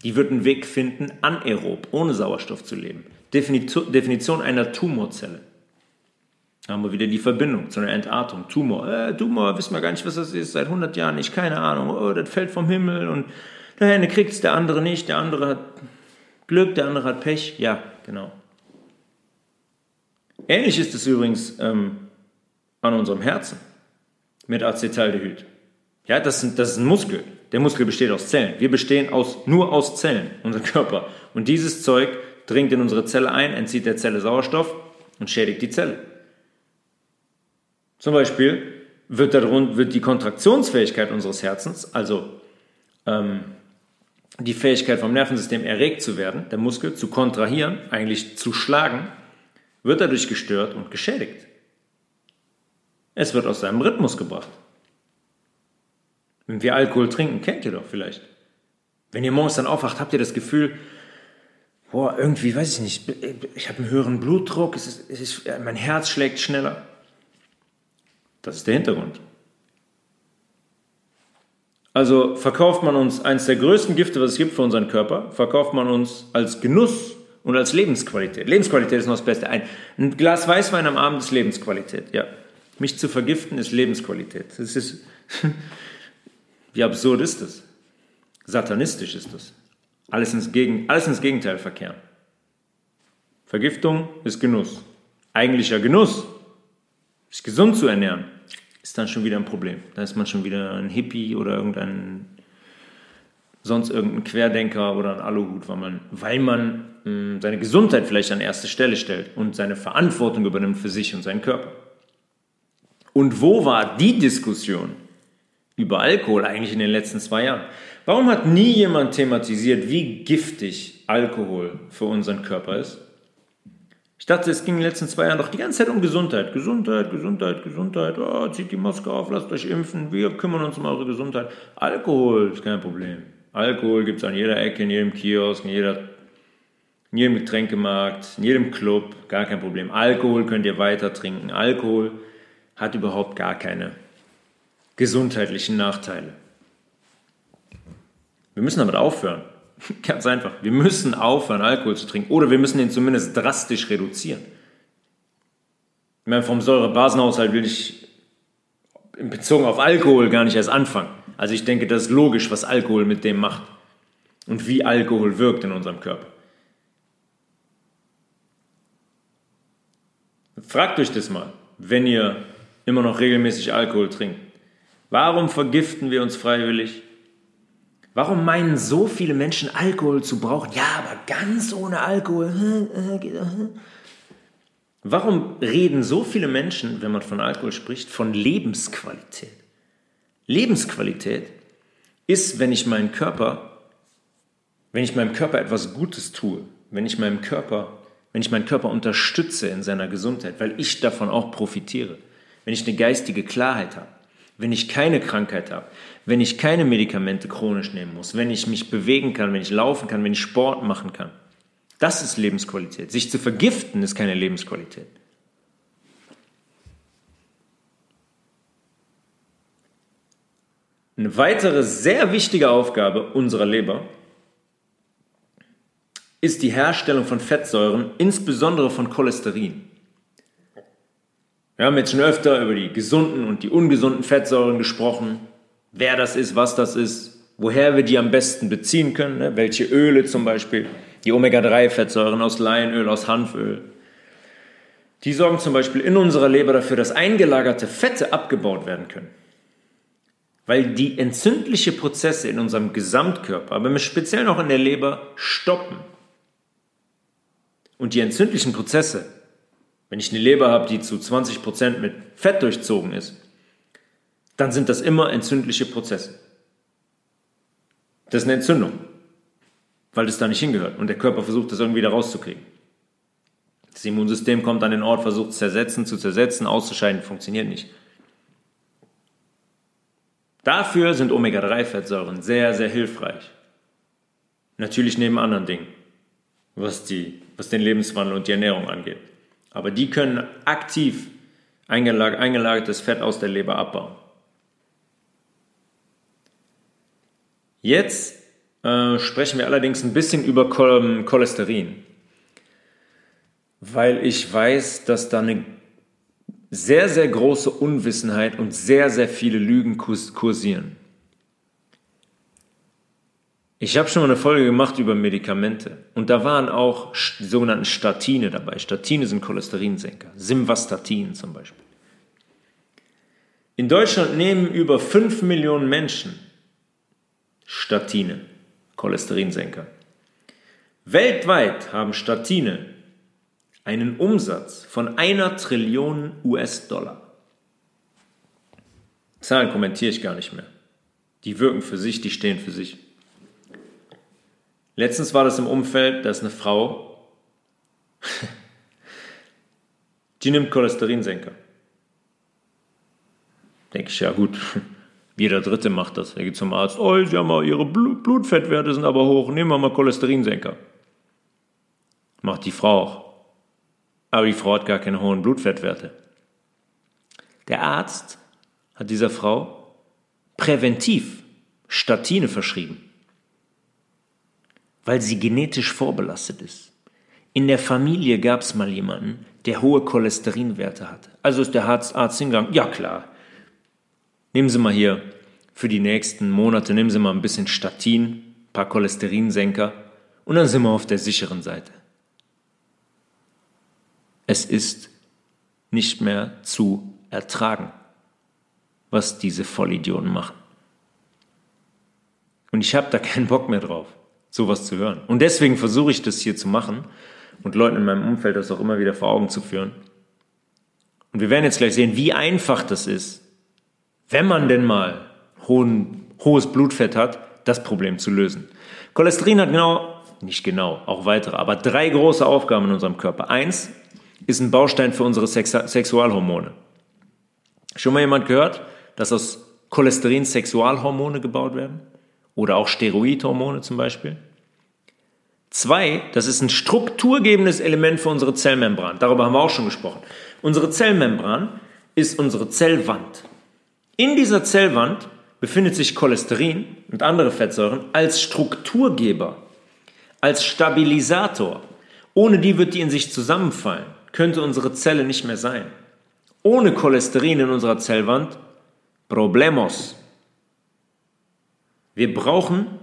Die wird einen Weg finden, anaerob, ohne Sauerstoff zu leben. Definition einer Tumorzelle. Da haben wir wieder die Verbindung zu einer Entartung. Tumor. Äh, Tumor, wissen wir gar nicht, was das ist, seit 100 Jahren nicht, keine Ahnung. Oh, das fällt vom Himmel und der eine kriegt es, der andere nicht, der andere hat Glück, der andere hat Pech. Ja, genau. Ähnlich ist es übrigens ähm, an unserem Herzen mit Acetaldehyd. Ja, das, sind, das ist ein Muskel. Der Muskel besteht aus Zellen. Wir bestehen aus, nur aus Zellen, unser Körper. Und dieses Zeug dringt in unsere Zelle ein, entzieht der Zelle Sauerstoff und schädigt die Zelle. Zum Beispiel wird, darunter, wird die Kontraktionsfähigkeit unseres Herzens, also ähm, die Fähigkeit vom Nervensystem erregt zu werden, der Muskel zu kontrahieren, eigentlich zu schlagen, wird dadurch gestört und geschädigt. Es wird aus seinem Rhythmus gebracht. Wenn wir Alkohol trinken, kennt ihr doch vielleicht. Wenn ihr morgens dann aufwacht, habt ihr das Gefühl, boah, irgendwie, weiß ich nicht, ich habe einen höheren Blutdruck, es ist, es ist, mein Herz schlägt schneller. Das ist der Hintergrund. Also verkauft man uns eines der größten Gifte, was es gibt für unseren Körper, verkauft man uns als Genuss und als Lebensqualität. Lebensqualität ist noch das Beste. Ein, ein Glas Weißwein am Abend ist Lebensqualität, ja. Mich zu vergiften ist Lebensqualität. Das ist, wie absurd ist das? Satanistisch ist das. Alles ins, Gegen, alles ins Gegenteil verkehren. Vergiftung ist Genuss. Eigentlicher Genuss sich gesund zu ernähren, ist dann schon wieder ein Problem. Da ist man schon wieder ein Hippie oder irgendein sonst irgendein Querdenker oder ein Aluhut, weil man, weil man mh, hm, seine Gesundheit vielleicht an erste Stelle stellt und seine Verantwortung übernimmt für sich und seinen Körper. Und wo war die Diskussion über Alkohol eigentlich in den letzten zwei Jahren? Warum hat nie jemand thematisiert, wie giftig Alkohol für unseren Körper ist? Ich dachte, es ging in den letzten zwei Jahren doch die ganze Zeit um Gesundheit. Gesundheit, Gesundheit, Gesundheit. Oh, zieht die Maske auf, lasst euch impfen. Wir kümmern uns um eure Gesundheit. Alkohol ist kein Problem. Alkohol gibt es an jeder Ecke, in jedem Kiosk, in, jeder, in jedem Getränkemarkt, in jedem Club. Gar kein Problem. Alkohol könnt ihr weiter trinken. Alkohol hat überhaupt gar keine gesundheitlichen Nachteile. Wir müssen damit aufhören. Ganz einfach. Wir müssen aufhören, Alkohol zu trinken. Oder wir müssen ihn zumindest drastisch reduzieren. Ich meine, vom Säurebasenhaushalt will ich bezogen auf Alkohol gar nicht erst anfangen. Also ich denke, das ist logisch, was Alkohol mit dem macht. Und wie Alkohol wirkt in unserem Körper. Fragt euch das mal, wenn ihr immer noch regelmäßig Alkohol trinkt. Warum vergiften wir uns freiwillig? Warum meinen so viele Menschen Alkohol zu brauchen? Ja, aber ganz ohne Alkohol. Warum reden so viele Menschen, wenn man von Alkohol spricht, von Lebensqualität? Lebensqualität ist, wenn ich meinen Körper, wenn ich meinem Körper etwas Gutes tue, wenn ich meinem Körper, wenn ich meinen Körper unterstütze in seiner Gesundheit, weil ich davon auch profitiere, wenn ich eine geistige Klarheit habe, wenn ich keine Krankheit habe, wenn ich keine Medikamente chronisch nehmen muss, wenn ich mich bewegen kann, wenn ich laufen kann, wenn ich Sport machen kann. Das ist Lebensqualität. Sich zu vergiften ist keine Lebensqualität. Eine weitere sehr wichtige Aufgabe unserer Leber ist die Herstellung von Fettsäuren, insbesondere von Cholesterin. Wir haben jetzt schon öfter über die gesunden und die ungesunden Fettsäuren gesprochen wer das ist, was das ist, woher wir die am besten beziehen können, ne? welche Öle zum Beispiel, die Omega-3-Fettsäuren aus Leinöl, aus Hanföl. Die sorgen zum Beispiel in unserer Leber dafür, dass eingelagerte Fette abgebaut werden können. Weil die entzündliche Prozesse in unserem Gesamtkörper, aber speziell noch in der Leber, stoppen. Und die entzündlichen Prozesse, wenn ich eine Leber habe, die zu 20% mit Fett durchzogen ist, dann sind das immer entzündliche Prozesse. Das ist eine Entzündung, weil das da nicht hingehört und der Körper versucht, das irgendwie da rauszukriegen. Das Immunsystem kommt an den Ort, versucht zu zersetzen, zu zersetzen, auszuscheiden, funktioniert nicht. Dafür sind Omega-3-Fettsäuren sehr, sehr hilfreich. Natürlich neben anderen Dingen, was, die, was den Lebenswandel und die Ernährung angeht. Aber die können aktiv eingelagertes Fett aus der Leber abbauen. Jetzt äh, sprechen wir allerdings ein bisschen über Cholesterin, weil ich weiß, dass da eine sehr, sehr große Unwissenheit und sehr, sehr viele Lügen kursieren. Ich habe schon mal eine Folge gemacht über Medikamente und da waren auch die sogenannten Statine dabei. Statine sind Cholesterinsenker, Simvastatin zum Beispiel. In Deutschland nehmen über 5 Millionen Menschen Statine, Cholesterinsenker. Weltweit haben Statine einen Umsatz von einer Trillion US-Dollar. Zahlen kommentiere ich gar nicht mehr. Die wirken für sich, die stehen für sich. Letztens war das im Umfeld, dass eine Frau, die nimmt Cholesterinsenker. Denke ich, ja gut, jeder Dritte macht das. Er geht zum Arzt, oh, Sie haben Ihre Blutfettwerte sind aber hoch, nehmen wir mal Cholesterinsenker. Macht die Frau auch. Aber die Frau hat gar keine hohen Blutfettwerte. Der Arzt hat dieser Frau präventiv Statine verschrieben weil sie genetisch vorbelastet ist. In der Familie gab es mal jemanden, der hohe Cholesterinwerte hat. Also ist der Arzt hingegangen, ja klar, nehmen Sie mal hier für die nächsten Monate, nehmen Sie mal ein bisschen Statin, ein paar Cholesterinsenker und dann sind wir auf der sicheren Seite. Es ist nicht mehr zu ertragen, was diese Vollidioten machen. Und ich habe da keinen Bock mehr drauf sowas zu hören. Und deswegen versuche ich das hier zu machen und Leuten in meinem Umfeld das auch immer wieder vor Augen zu führen. Und wir werden jetzt gleich sehen, wie einfach das ist, wenn man denn mal hohen, hohes Blutfett hat, das Problem zu lösen. Cholesterin hat genau, nicht genau, auch weitere, aber drei große Aufgaben in unserem Körper. Eins ist ein Baustein für unsere Sex Sexualhormone. Schon mal jemand gehört, dass aus Cholesterin Sexualhormone gebaut werden? Oder auch Steroidhormone zum Beispiel. Zwei, das ist ein strukturgebendes Element für unsere Zellmembran. Darüber haben wir auch schon gesprochen. Unsere Zellmembran ist unsere Zellwand. In dieser Zellwand befindet sich Cholesterin und andere Fettsäuren als Strukturgeber, als Stabilisator. Ohne die wird die in sich zusammenfallen, könnte unsere Zelle nicht mehr sein. Ohne Cholesterin in unserer Zellwand, Problemos, wir brauchen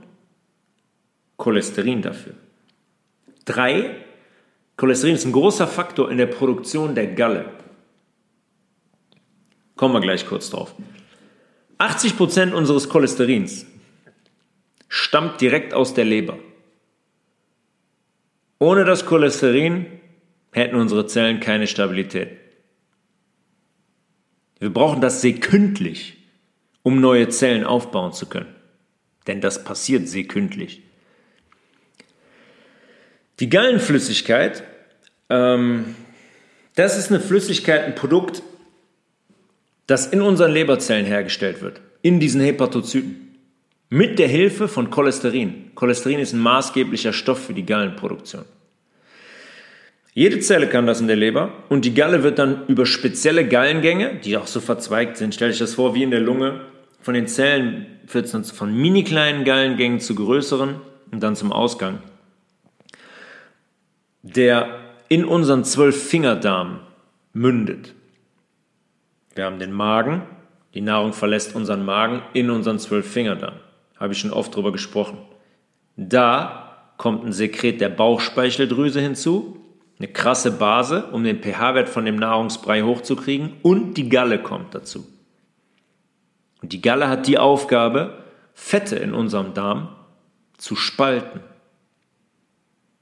Cholesterin dafür. Drei, Cholesterin ist ein großer Faktor in der Produktion der Galle. Kommen wir gleich kurz drauf. 80% unseres Cholesterins stammt direkt aus der Leber. Ohne das Cholesterin hätten unsere Zellen keine Stabilität. Wir brauchen das sekündlich, um neue Zellen aufbauen zu können denn das passiert sekündlich. Die Gallenflüssigkeit, ähm, das ist eine Flüssigkeit, ein Produkt, das in unseren Leberzellen hergestellt wird, in diesen Hepatozyten, mit der Hilfe von Cholesterin. Cholesterin ist ein maßgeblicher Stoff für die Gallenproduktion. Jede Zelle kann das in der Leber und die Galle wird dann über spezielle Gallengänge, die auch so verzweigt sind, stell dich das vor wie in der Lunge, von den Zellen wird es von mini kleinen Gallengängen zu größeren und dann zum Ausgang, der in unseren Zwölffingerdarm mündet. Wir haben den Magen, die Nahrung verlässt unseren Magen in unseren Zwölffingerdarm. Habe ich schon oft darüber gesprochen. Da kommt ein Sekret der Bauchspeicheldrüse hinzu, eine krasse Base, um den pH-Wert von dem Nahrungsbrei hochzukriegen und die Galle kommt dazu. Und die Galle hat die Aufgabe, Fette in unserem Darm zu spalten.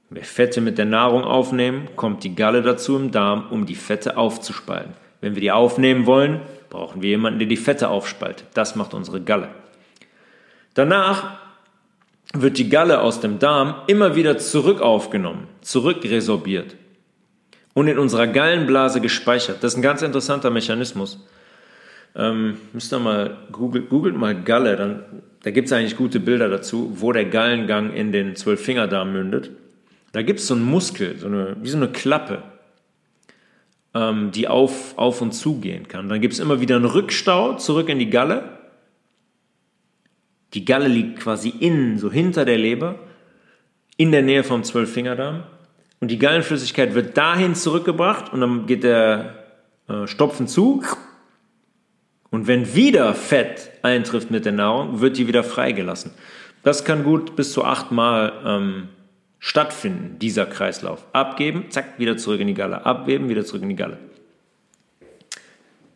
Wenn wir Fette mit der Nahrung aufnehmen, kommt die Galle dazu im Darm, um die Fette aufzuspalten. Wenn wir die aufnehmen wollen, brauchen wir jemanden, der die Fette aufspaltet. Das macht unsere Galle. Danach wird die Galle aus dem Darm immer wieder zurück aufgenommen, zurückresorbiert und in unserer Gallenblase gespeichert. Das ist ein ganz interessanter Mechanismus. Ähm, müsst ihr mal, googelt, googelt mal Galle, dann da gibt es eigentlich gute Bilder dazu, wo der Gallengang in den Zwölffingerdarm mündet. Da gibt es so einen Muskel, so eine, wie so eine Klappe, ähm, die auf, auf und zu gehen kann. Dann gibt es immer wieder einen Rückstau zurück in die Galle. Die Galle liegt quasi innen, so hinter der Leber, in der Nähe vom Zwölffingerdarm. Und die Gallenflüssigkeit wird dahin zurückgebracht und dann geht der äh, Stopfen zu. Und wenn wieder Fett eintrifft mit der Nahrung, wird die wieder freigelassen. Das kann gut bis zu achtmal ähm, stattfinden, dieser Kreislauf. Abgeben, zack, wieder zurück in die Galle. Abgeben, wieder zurück in die Galle.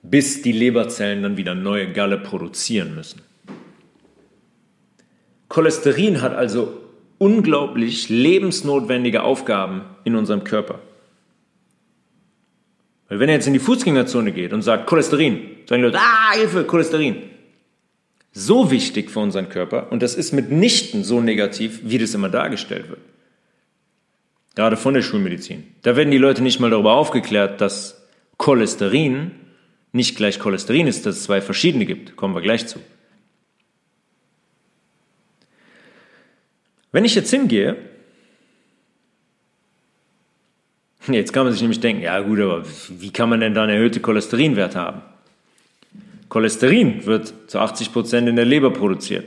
Bis die Leberzellen dann wieder neue Galle produzieren müssen. Cholesterin hat also unglaublich lebensnotwendige Aufgaben in unserem Körper. Weil wenn er jetzt in die Fußgängerzone geht und sagt Cholesterin, sagen die Leute, ah, Hilfe, Cholesterin. So wichtig für unseren Körper und das ist mitnichten so negativ, wie das immer dargestellt wird. Gerade von der Schulmedizin. Da werden die Leute nicht mal darüber aufgeklärt, dass Cholesterin nicht gleich Cholesterin ist, dass es zwei verschiedene gibt. Kommen wir gleich zu. Wenn ich jetzt hingehe, jetzt kann man sich nämlich denken, ja gut, aber wie kann man denn dann erhöhte Cholesterinwerte haben? Cholesterin wird zu 80 Prozent in der Leber produziert.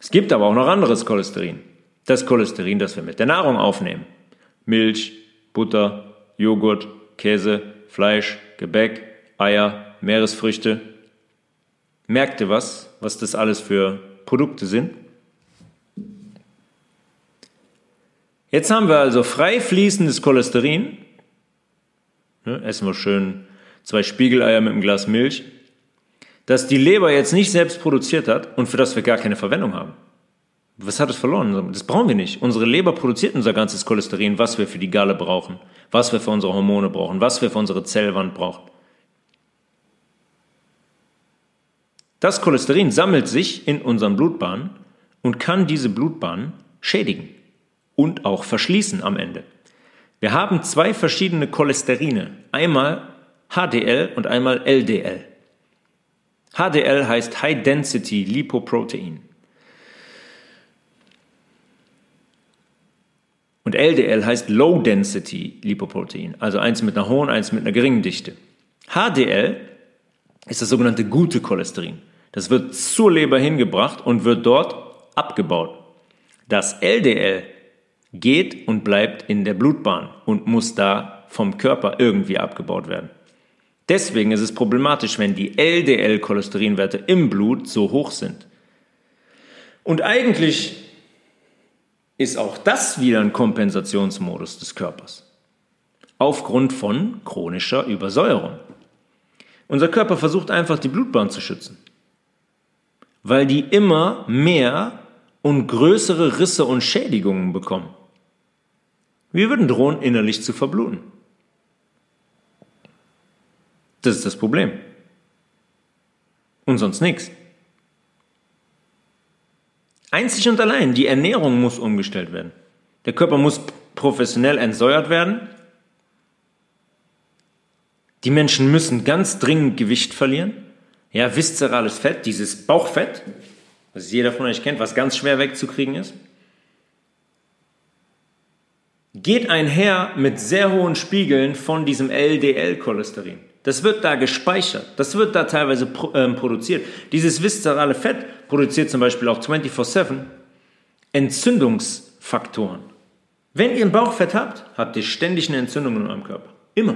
Es gibt aber auch noch anderes Cholesterin. Das Cholesterin, das wir mit der Nahrung aufnehmen. Milch, Butter, Joghurt, Käse, Fleisch, Gebäck, Eier, Meeresfrüchte. Merkt ihr was, was das alles für Produkte sind? Jetzt haben wir also frei fließendes Cholesterin. Ne, essen wir schön zwei Spiegeleier mit einem Glas Milch. Das die Leber jetzt nicht selbst produziert hat und für das wir gar keine Verwendung haben. Was hat es verloren? Das brauchen wir nicht. Unsere Leber produziert unser ganzes Cholesterin, was wir für die Galle brauchen, was wir für unsere Hormone brauchen, was wir für unsere Zellwand brauchen. Das Cholesterin sammelt sich in unseren Blutbahnen und kann diese Blutbahnen schädigen und auch verschließen am Ende. Wir haben zwei verschiedene Cholesterine, einmal HDL und einmal LDL. HDL heißt High Density Lipoprotein. Und LDL heißt Low Density Lipoprotein, also eins mit einer hohen, eins mit einer geringen Dichte. HDL ist das sogenannte gute Cholesterin. Das wird zur Leber hingebracht und wird dort abgebaut. Das LDL geht und bleibt in der Blutbahn und muss da vom Körper irgendwie abgebaut werden. Deswegen ist es problematisch, wenn die LDL-Cholesterinwerte im Blut so hoch sind. Und eigentlich ist auch das wieder ein Kompensationsmodus des Körpers. Aufgrund von chronischer Übersäuerung. Unser Körper versucht einfach die Blutbahn zu schützen, weil die immer mehr und größere Risse und Schädigungen bekommen. Wir würden drohen, innerlich zu verbluten. Das ist das Problem. Und sonst nichts. Einzig und allein, die Ernährung muss umgestellt werden. Der Körper muss professionell entsäuert werden. Die Menschen müssen ganz dringend Gewicht verlieren. Ja, viszerales Fett, dieses Bauchfett, was jeder von euch kennt, was ganz schwer wegzukriegen ist geht einher mit sehr hohen Spiegeln von diesem LDL-Cholesterin. Das wird da gespeichert, das wird da teilweise ähm, produziert. Dieses viszerale Fett produziert zum Beispiel auch 24-7 Entzündungsfaktoren. Wenn ihr ein Bauchfett habt, habt ihr ständig eine Entzündung in eurem Körper. Immer.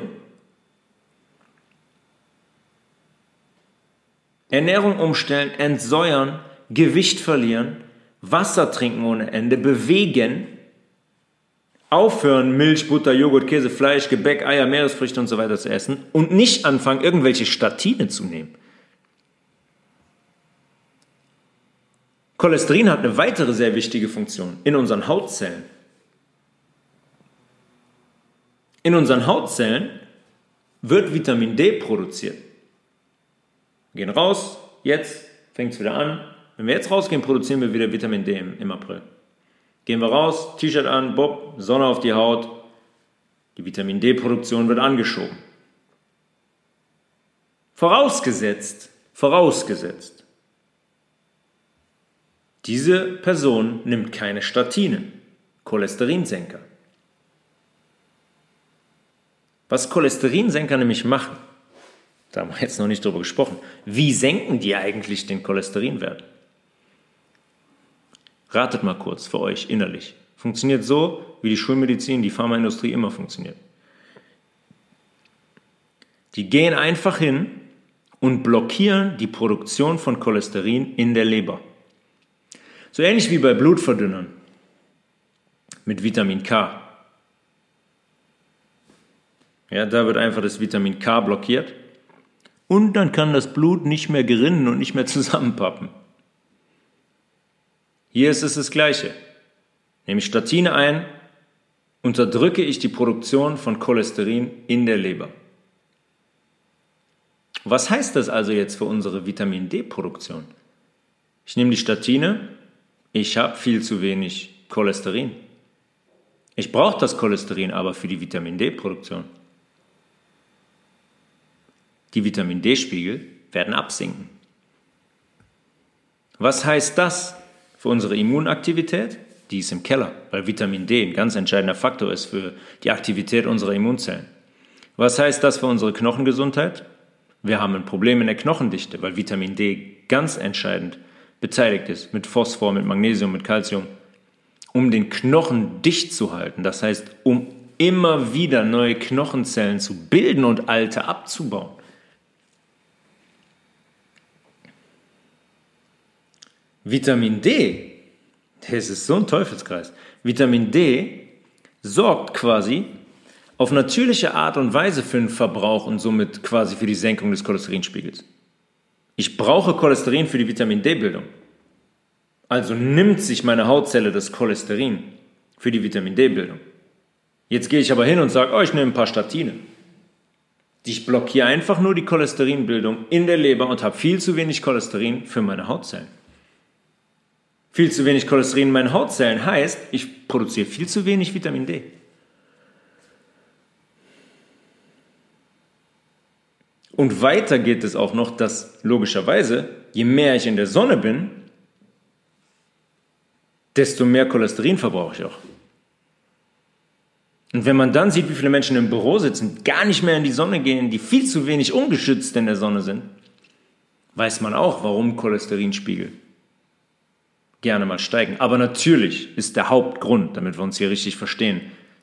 Ernährung umstellen, entsäuern, Gewicht verlieren, Wasser trinken ohne Ende, bewegen, aufhören, Milch, Butter, Joghurt, Käse, Fleisch, Gebäck, Eier, Meeresfrüchte und so weiter zu essen und nicht anfangen, irgendwelche Statine zu nehmen. Cholesterin hat eine weitere sehr wichtige Funktion in unseren Hautzellen. In unseren Hautzellen wird Vitamin D produziert. Wir gehen raus, jetzt fängt es wieder an. Wenn wir jetzt rausgehen, produzieren wir wieder Vitamin D im, im April. Gehen wir raus, T-Shirt an, Bob, Sonne auf die Haut. Die Vitamin D-Produktion wird angeschoben. Vorausgesetzt, vorausgesetzt, Diese Person nimmt keine Statine, Cholesterinsenker. Was Cholesterinsenker nämlich machen, da haben wir jetzt noch nicht drüber gesprochen, wie senken die eigentlich den Cholesterinwert? Ratet mal kurz für euch innerlich. Funktioniert so, wie die Schulmedizin, die Pharmaindustrie immer funktioniert. Die gehen einfach hin und blockieren die Produktion von Cholesterin in der Leber. So ähnlich wie bei Blutverdünnern mit Vitamin K. Ja, da wird einfach das Vitamin K blockiert und dann kann das Blut nicht mehr gerinnen und nicht mehr zusammenpappen. Hier ist es das Gleiche. Nehme ich Statine ein, unterdrücke ich die Produktion von Cholesterin in der Leber. Was heißt das also jetzt für unsere Vitamin D-Produktion? Ich nehme die Statine, ich habe viel zu wenig Cholesterin. Ich brauche das Cholesterin aber für die Vitamin D-Produktion. Die Vitamin D-Spiegel werden absinken. Was heißt das für unsere Immunaktivität? Die ist im Keller, weil Vitamin D ein ganz entscheidender Faktor ist für die Aktivität unserer Immunzellen. Was heißt das für unsere Knochengesundheit? Wir haben ein Problem in der Knochendichte, weil Vitamin D ganz entscheidend beteiligt ist, mit Phosphor, mit Magnesium, mit Calcium, um den Knochen dicht zu halten. Das heißt, um immer wieder neue Knochenzellen zu bilden und alte abzubauen. Vitamin D, das ist so ein Teufelskreis. Vitamin D sorgt quasi auf natürliche Art und Weise für den Verbrauch und somit quasi für die Senkung des Cholesterinspiegels. Ich brauche Cholesterin für die Vitamin D-Bildung. Also nimmt sich meine Hautzelle das Cholesterin für die Vitamin D-Bildung. Jetzt gehe ich aber hin und sage, oh, ich nehme ein paar Statine. Ich blockiere einfach nur die Cholesterinbildung in der Leber und habe viel zu wenig Cholesterin für meine Hautzellen. Viel zu wenig Cholesterin in meinen Hautzellen heißt, ich produziere viel zu wenig Vitamin D. Und weiter geht es auch noch, dass logischerweise, je mehr ich in der Sonne bin, desto mehr Cholesterin verbrauche ich auch. Und wenn man dann sieht, wie viele Menschen im Büro sitzen, gar nicht mehr in die Sonne gehen, die viel zu wenig ungeschützt in der Sonne sind, weiß man auch, warum Cholesterinspiegel gerne mal steigen. Aber natürlich ist der Hauptgrund, damit wir uns hier richtig verstehen,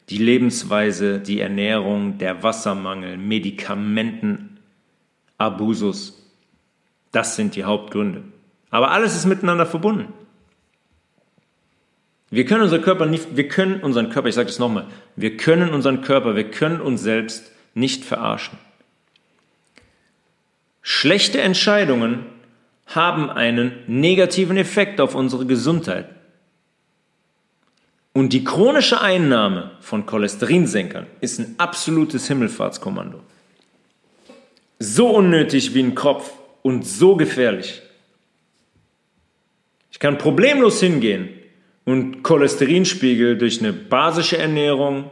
die Lebensweise, die Ernährung, der Wassermangel, Medikamenten, Abusus. Das sind die Hauptgründe. Aber alles ist miteinander verbunden. Wir können unseren Körper nicht, wir können unseren Körper, ich sage das nochmal, wir können unseren Körper, wir können uns selbst nicht verarschen. Schlechte Entscheidungen haben einen negativen Effekt auf unsere Gesundheit. Und die chronische Einnahme von Cholesterinsenkern ist ein absolutes Himmelfahrtskommando so unnötig wie ein Kopf und so gefährlich. Ich kann problemlos hingehen und Cholesterinspiegel durch eine basische Ernährung,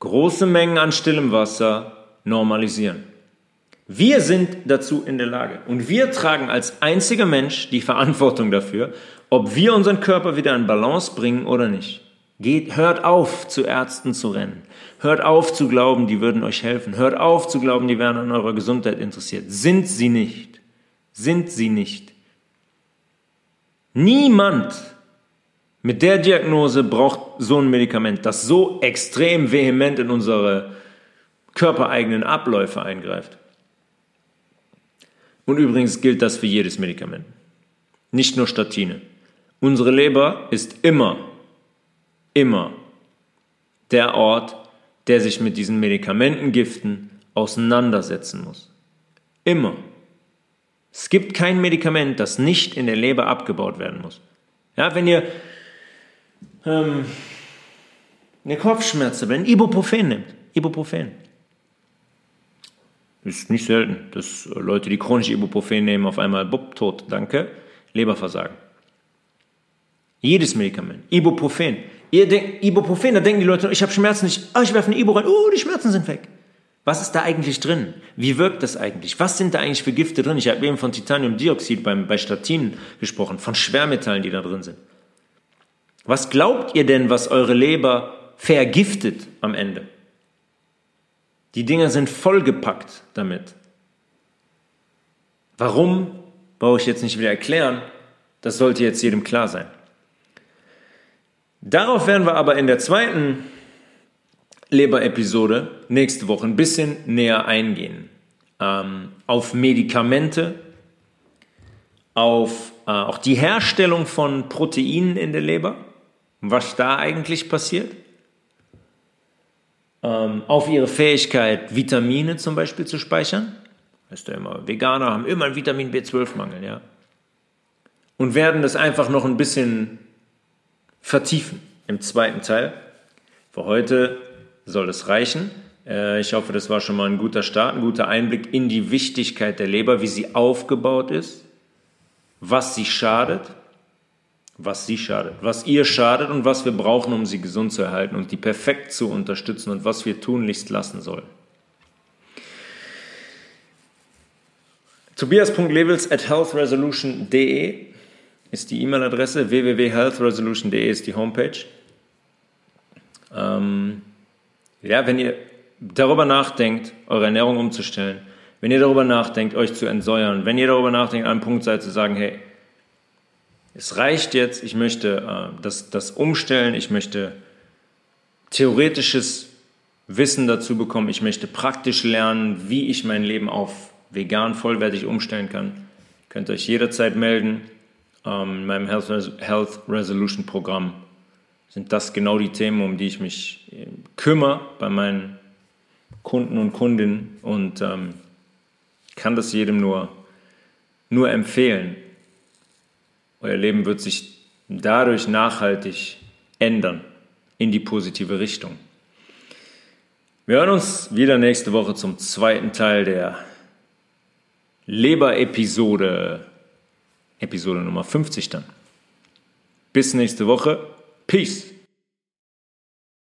große Mengen an stillem Wasser normalisieren. Wir sind dazu in der Lage und wir tragen als einziger Mensch die Verantwortung dafür, ob wir unseren Körper wieder in Balance bringen oder nicht. Geht, hört auf, zu Ärzten zu rennen. Hört auf zu glauben, die würden euch helfen. Hört auf zu glauben, die wären an eurer Gesundheit interessiert. Sind sie nicht. Sind sie nicht. Niemand mit der Diagnose braucht so ein Medikament, das so extrem vehement in unsere körpereigenen Abläufe eingreift. Und übrigens gilt das für jedes Medikament. Nicht nur Statine. Unsere Leber ist immer immer der Ort, der sich mit diesen Medikamentengiften auseinandersetzen muss. Immer. Es gibt kein Medikament, das nicht in der Leber abgebaut werden muss. Ja, wenn ihr ähm, eine Kopfschmerze, wenn Ibuprofen nimmt, Ibuprofen. Ist nicht selten, dass Leute, die chronisch Ibuprofen nehmen, auf einmal, bupp, tot, danke, Leberversagen. Jedes Medikament. Ibuprofen. Ihr denkt, Ibuprofen, da denken die Leute, ich habe Schmerzen nicht, ah, ich werfe eine Ibu rein, oh, die Schmerzen sind weg. Was ist da eigentlich drin? Wie wirkt das eigentlich? Was sind da eigentlich für Gifte drin? Ich habe eben von Titaniumdioxid beim, bei Statinen gesprochen, von Schwermetallen, die da drin sind. Was glaubt ihr denn, was eure Leber vergiftet am Ende? Die Dinger sind vollgepackt damit. Warum, brauche ich jetzt nicht wieder erklären. Das sollte jetzt jedem klar sein. Darauf werden wir aber in der zweiten Leber-Episode nächste Woche ein bisschen näher eingehen. Ähm, auf Medikamente, auf äh, auch die Herstellung von Proteinen in der Leber, was da eigentlich passiert, ähm, auf ihre Fähigkeit, Vitamine zum Beispiel zu speichern. Weißt du immer, Veganer haben immer einen Vitamin B12-Mangel, ja. Und werden das einfach noch ein bisschen vertiefen im zweiten Teil. Für heute soll es reichen. Äh, ich hoffe, das war schon mal ein guter Start, ein guter Einblick in die Wichtigkeit der Leber, wie sie aufgebaut ist, was sie schadet, was sie schadet, was ihr schadet und was wir brauchen, um sie gesund zu erhalten und die perfekt zu unterstützen und was wir tunlichst lassen sollen. Tobias.levels at healthresolution.de ist die E-Mail-Adresse, www.healthresolution.de ist die Homepage. Ähm, ja, wenn ihr darüber nachdenkt, eure Ernährung umzustellen, wenn ihr darüber nachdenkt, euch zu entsäuern, wenn ihr darüber nachdenkt, an einem Punkt seid zu sagen, hey, es reicht jetzt, ich möchte äh, das, das umstellen, ich möchte theoretisches Wissen dazu bekommen, ich möchte praktisch lernen, wie ich mein Leben auf vegan vollwertig umstellen kann, könnt ihr euch jederzeit melden. Ähm, in meinem Health, Health Resolution Programm sind das genau die Themen, um die ich mich äh, kümmere bei meinen Kunden und Kundinnen und ähm, kann das jedem nur, nur empfehlen. Euer Leben wird sich dadurch nachhaltig ändern in die positive Richtung. Wir hören uns wieder nächste Woche zum zweiten Teil der Leber-Episode, Episode Nummer 50 dann. Bis nächste Woche. Peace.